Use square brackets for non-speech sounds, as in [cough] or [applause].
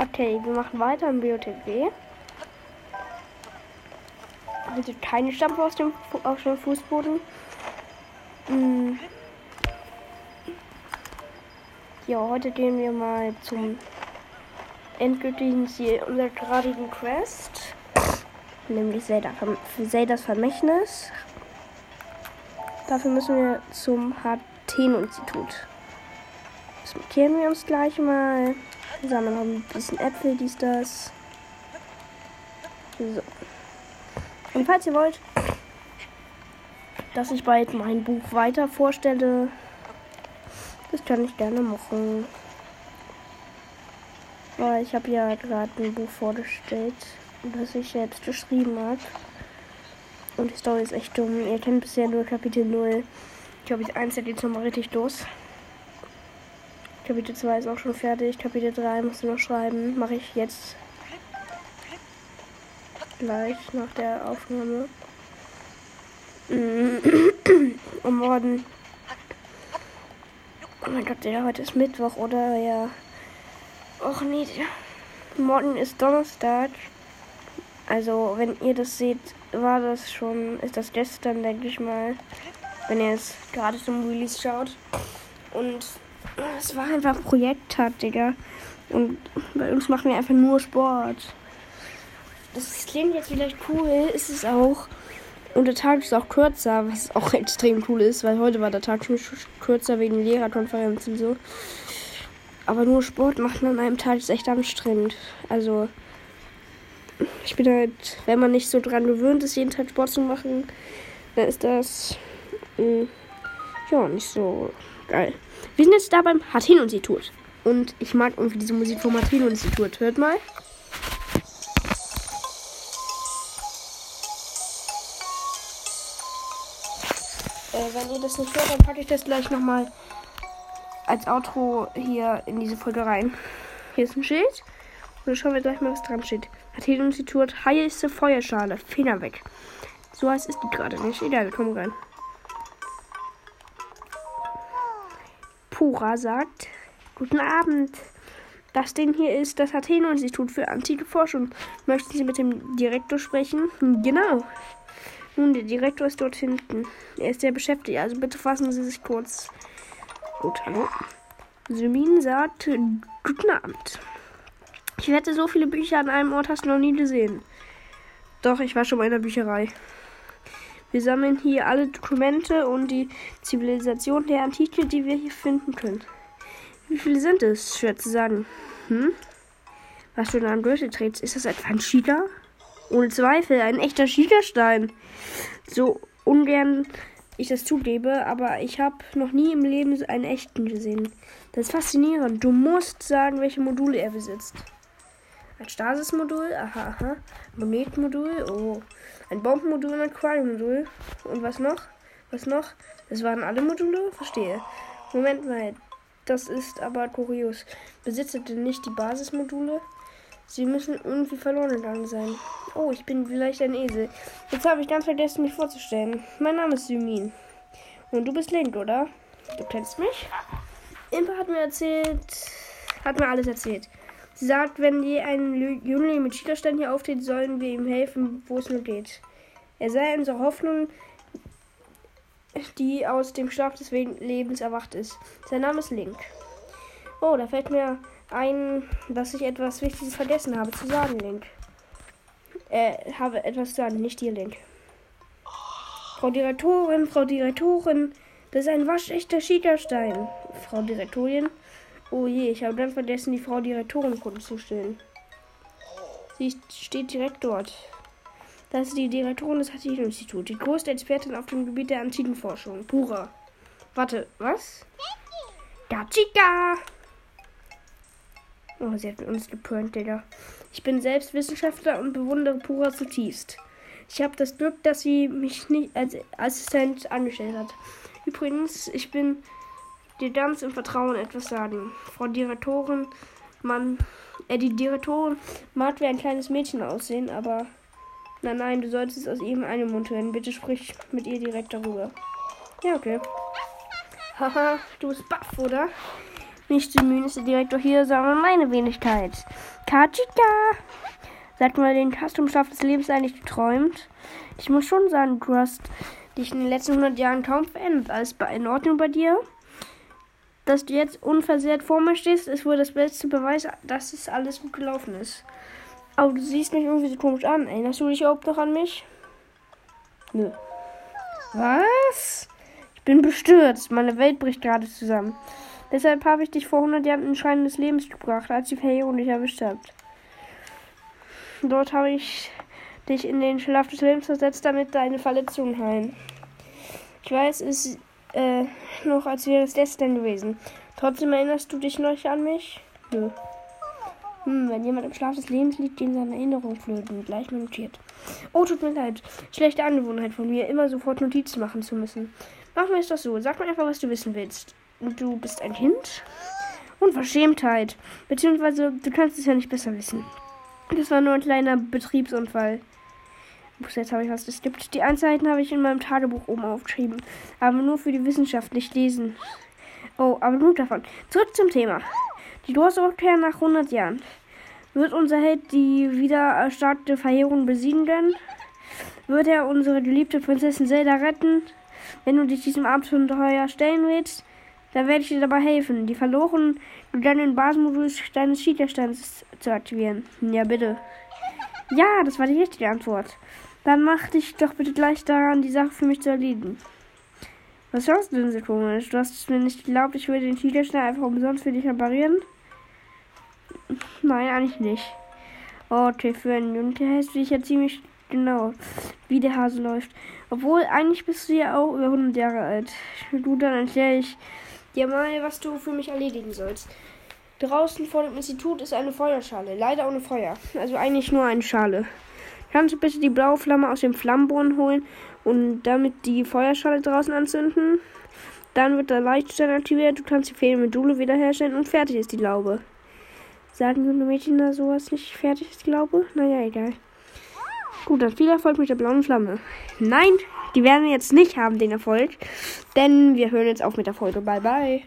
Okay, wir machen weiter im BOTW. Also keine Stampfe aus dem, auf dem Fußboden. Hm. Ja, heute gehen wir mal zum endgültigen Ziel unserer gradigen Quest. Nämlich Zelda, Zeldas Vermächtnis. Dafür müssen wir zum Hateno-Institut. Das markieren wir uns gleich mal. Wir sammeln noch ein bisschen Äpfel, dies, das. So. Und falls ihr wollt, dass ich bald mein Buch weiter vorstelle, das kann ich gerne machen. Weil ich habe ja gerade ein Buch vorgestellt, das ich selbst geschrieben habe. Und die Story ist echt dumm. Ihr kennt bisher nur Kapitel 0. Ich glaube, ich 1 geht nochmal richtig los. Kapitel 2 ist auch schon fertig. Kapitel 3 musst du noch schreiben. Mache ich jetzt gleich nach der Aufnahme. [clears throat] Und morgen. Oh mein Gott, ja, heute ist Mittwoch, oder? Ja. Och nee, morgen ist Donnerstag. Also, wenn ihr das seht, war das schon, ist das gestern, denke ich mal. Wenn ihr es gerade zum Release schaut. Und es war einfach ein Projekt hat, Digga. Und bei uns machen wir einfach nur Sport. Das klingt jetzt vielleicht cool, ist es auch. Und der Tag ist auch kürzer, was auch [laughs] extrem cool ist, weil heute war der Tag schon kürzer wegen Lehrerkonferenzen und so. Aber nur Sport machen an einem Tag ist echt anstrengend. Also, ich bin halt, wenn man nicht so dran gewöhnt ist, jeden Tag Sport zu machen, dann ist das, mh, mm, ja, nicht so geil. Wir sind jetzt da beim Hateno-Institut. Und ich mag irgendwie diese Musik vom Hateno-Institut. Hört mal. Äh, wenn ihr das nicht hört, dann packe ich das gleich nochmal als Outro hier in diese Folge rein. Hier ist ein Schild. Und dann schauen wir gleich mal, was dran steht. Athen-Institut, heiße Feuerschale. Finger weg. So heiß ist die gerade nicht. Egal, wir kommen rein. Pura sagt, guten Abend. Das Ding hier ist das Athen-Institut für antike Forschung. Möchten Sie mit dem Direktor sprechen? Genau. Nun, der Direktor ist dort hinten. Er ist sehr beschäftigt, also bitte fassen Sie sich kurz. Gut, hallo. Symin sagt, guten Abend. Ich wette, so viele Bücher an einem Ort hast du noch nie gesehen. Doch, ich war schon mal in der Bücherei. Wir sammeln hier alle Dokumente und die Zivilisation der Antike, die wir hier finden können. Wie viele sind es? Schwer zu sagen. Hm? Was du da am durchgeträgst, ist das etwa ein Cheater? Ohne Zweifel, ein echter Schiegerstein. So ungern ich das zugebe, aber ich habe noch nie im Leben einen echten gesehen. Das ist faszinierend. Du musst sagen, welche Module er besitzt. Ein Stasis-Modul, aha, aha. Monetmodul, oh. Ein Bombenmodul und ein Aquarium-Modul. Und was noch? Was noch? Das waren alle Module? Verstehe. Moment mal, das ist aber kurios. Besitzt denn nicht die Basismodule? Sie müssen irgendwie verloren gegangen sein. Oh, ich bin vielleicht ein Esel. Jetzt habe ich ganz vergessen, mich vorzustellen. Mein Name ist Symin. Und du bist Link, oder? Du kennst mich? Impa hat mir erzählt, hat mir alles erzählt. Sie sagt, wenn je ein Jüngling mit Schielerstein hier auftritt, sollen wir ihm helfen, wo es nur geht. Er sei unsere Hoffnung, die aus dem Schlaf des Lebens erwacht ist. Sein Name ist Link. Oh, da fällt mir ein, dass ich etwas Wichtiges vergessen habe zu sagen, Link. Äh, habe etwas zu sagen, nicht dir, Link. Frau Direktorin, Frau Direktorin, das ist ein waschechter Schiegerstein. Frau Direktorin, oh je, ich habe dann vergessen, die Frau Direktorin vorzustellen. Sie steht direkt dort. Das ist die Direktorin des Hattin-Instituts, die größte Expertin auf dem Gebiet der antiken Forschung. Pura. Warte, was? Gachika! Oh, sie hat uns gepönt, Digga. Ich bin selbst Wissenschaftler und bewundere Pura zutiefst. Ich habe das Glück, dass sie mich nicht als Assistent angestellt hat. Übrigens, ich bin dir ganz im Vertrauen etwas sagen. Frau Direktorin, man, äh, die Direktorin mag wie ein kleines Mädchen aussehen, aber nein, nein, du solltest es aus ihm einen Mund hören. Bitte sprich mit ihr direkt darüber. Ja, okay. Haha, du bist baff, oder? Nicht Symin ist der Direktor hier, sondern meine Wenigkeit. Kachika! Sag mal, den hast des Lebens eigentlich geträumt? Ich muss schon sagen, du hast dich in den letzten 100 Jahren kaum verändert. Alles in Ordnung bei dir? Dass du jetzt unversehrt vor mir stehst, ist wohl das beste Beweis, dass es alles gut gelaufen ist. Aber du siehst mich irgendwie so komisch an. Erinnerst du dich überhaupt noch an mich? Nö. Was? Ich bin bestürzt. Meine Welt bricht gerade zusammen. Deshalb habe ich dich vor 100 Jahren in Schein des Lebens gebracht, als die Verheerung dich erwischt hat. Dort habe ich dich in den Schlaf des Lebens versetzt, damit deine Verletzungen heilen. Ich weiß, es äh, noch, als wäre es gestern gewesen. Trotzdem erinnerst du dich noch an mich? Nö. Hm, wenn jemand im Schlaf des Lebens liegt, gehen seine Erinnerungen flöten. Gleich notiert. Oh, tut mir leid. Schlechte Angewohnheit von mir, immer sofort Notizen machen zu müssen. Machen wir es doch so. Sag mir einfach, was du wissen willst. Du bist ein Kind? Unverschämtheit. Beziehungsweise, du kannst es ja nicht besser wissen. Das war nur ein kleiner Betriebsunfall. Ups, jetzt habe ich was geskippt. Die Einzelheiten habe ich in meinem Tagebuch oben aufgeschrieben. Aber nur für die Wissenschaft, nicht lesen. Oh, aber genug davon. Zurück zum Thema. Die Großrückkehr nach 100 Jahren. Wird unser Held die wieder erstarkte Verheerung besiegen können? Wird er unsere geliebte Prinzessin Zelda retten? Wenn du dich diesem Abenteuer stellen willst, dann werde ich dir dabei helfen, die verloren gegangenen Basenmodus deines Cheaterstands zu aktivieren. Ja, bitte. Ja, das war die richtige Antwort. Dann mach dich doch bitte gleich daran, die Sache für mich zu erledigen. Was schaust du denn so komisch? Du hast es mir nicht geglaubt, ich würde den Cheaterstand einfach umsonst für dich reparieren? Nein, eigentlich nicht. Okay, für einen Jungen heißt du dich ja ziemlich genau, wie der Hase läuft. Obwohl, eigentlich bist du ja auch über 100 Jahre alt. Du, dann erkläre ich dir mal, was du für mich erledigen sollst. Draußen vor dem Institut ist eine Feuerschale, leider ohne Feuer. Also eigentlich nur eine Schale. Kannst du bitte die blaue Flamme aus dem Flammenbohren holen und damit die Feuerschale draußen anzünden? Dann wird der Leitstern aktiviert, du kannst die fehlenden Module wiederherstellen und fertig ist die Laube. Sagen junge Mädchen da sowas nicht fertig ist die Laube? Naja, egal. Gut, dann viel Erfolg mit der blauen Flamme. Nein, die werden wir jetzt nicht haben, den Erfolg. Denn wir hören jetzt auf mit der Folge. Bye, bye.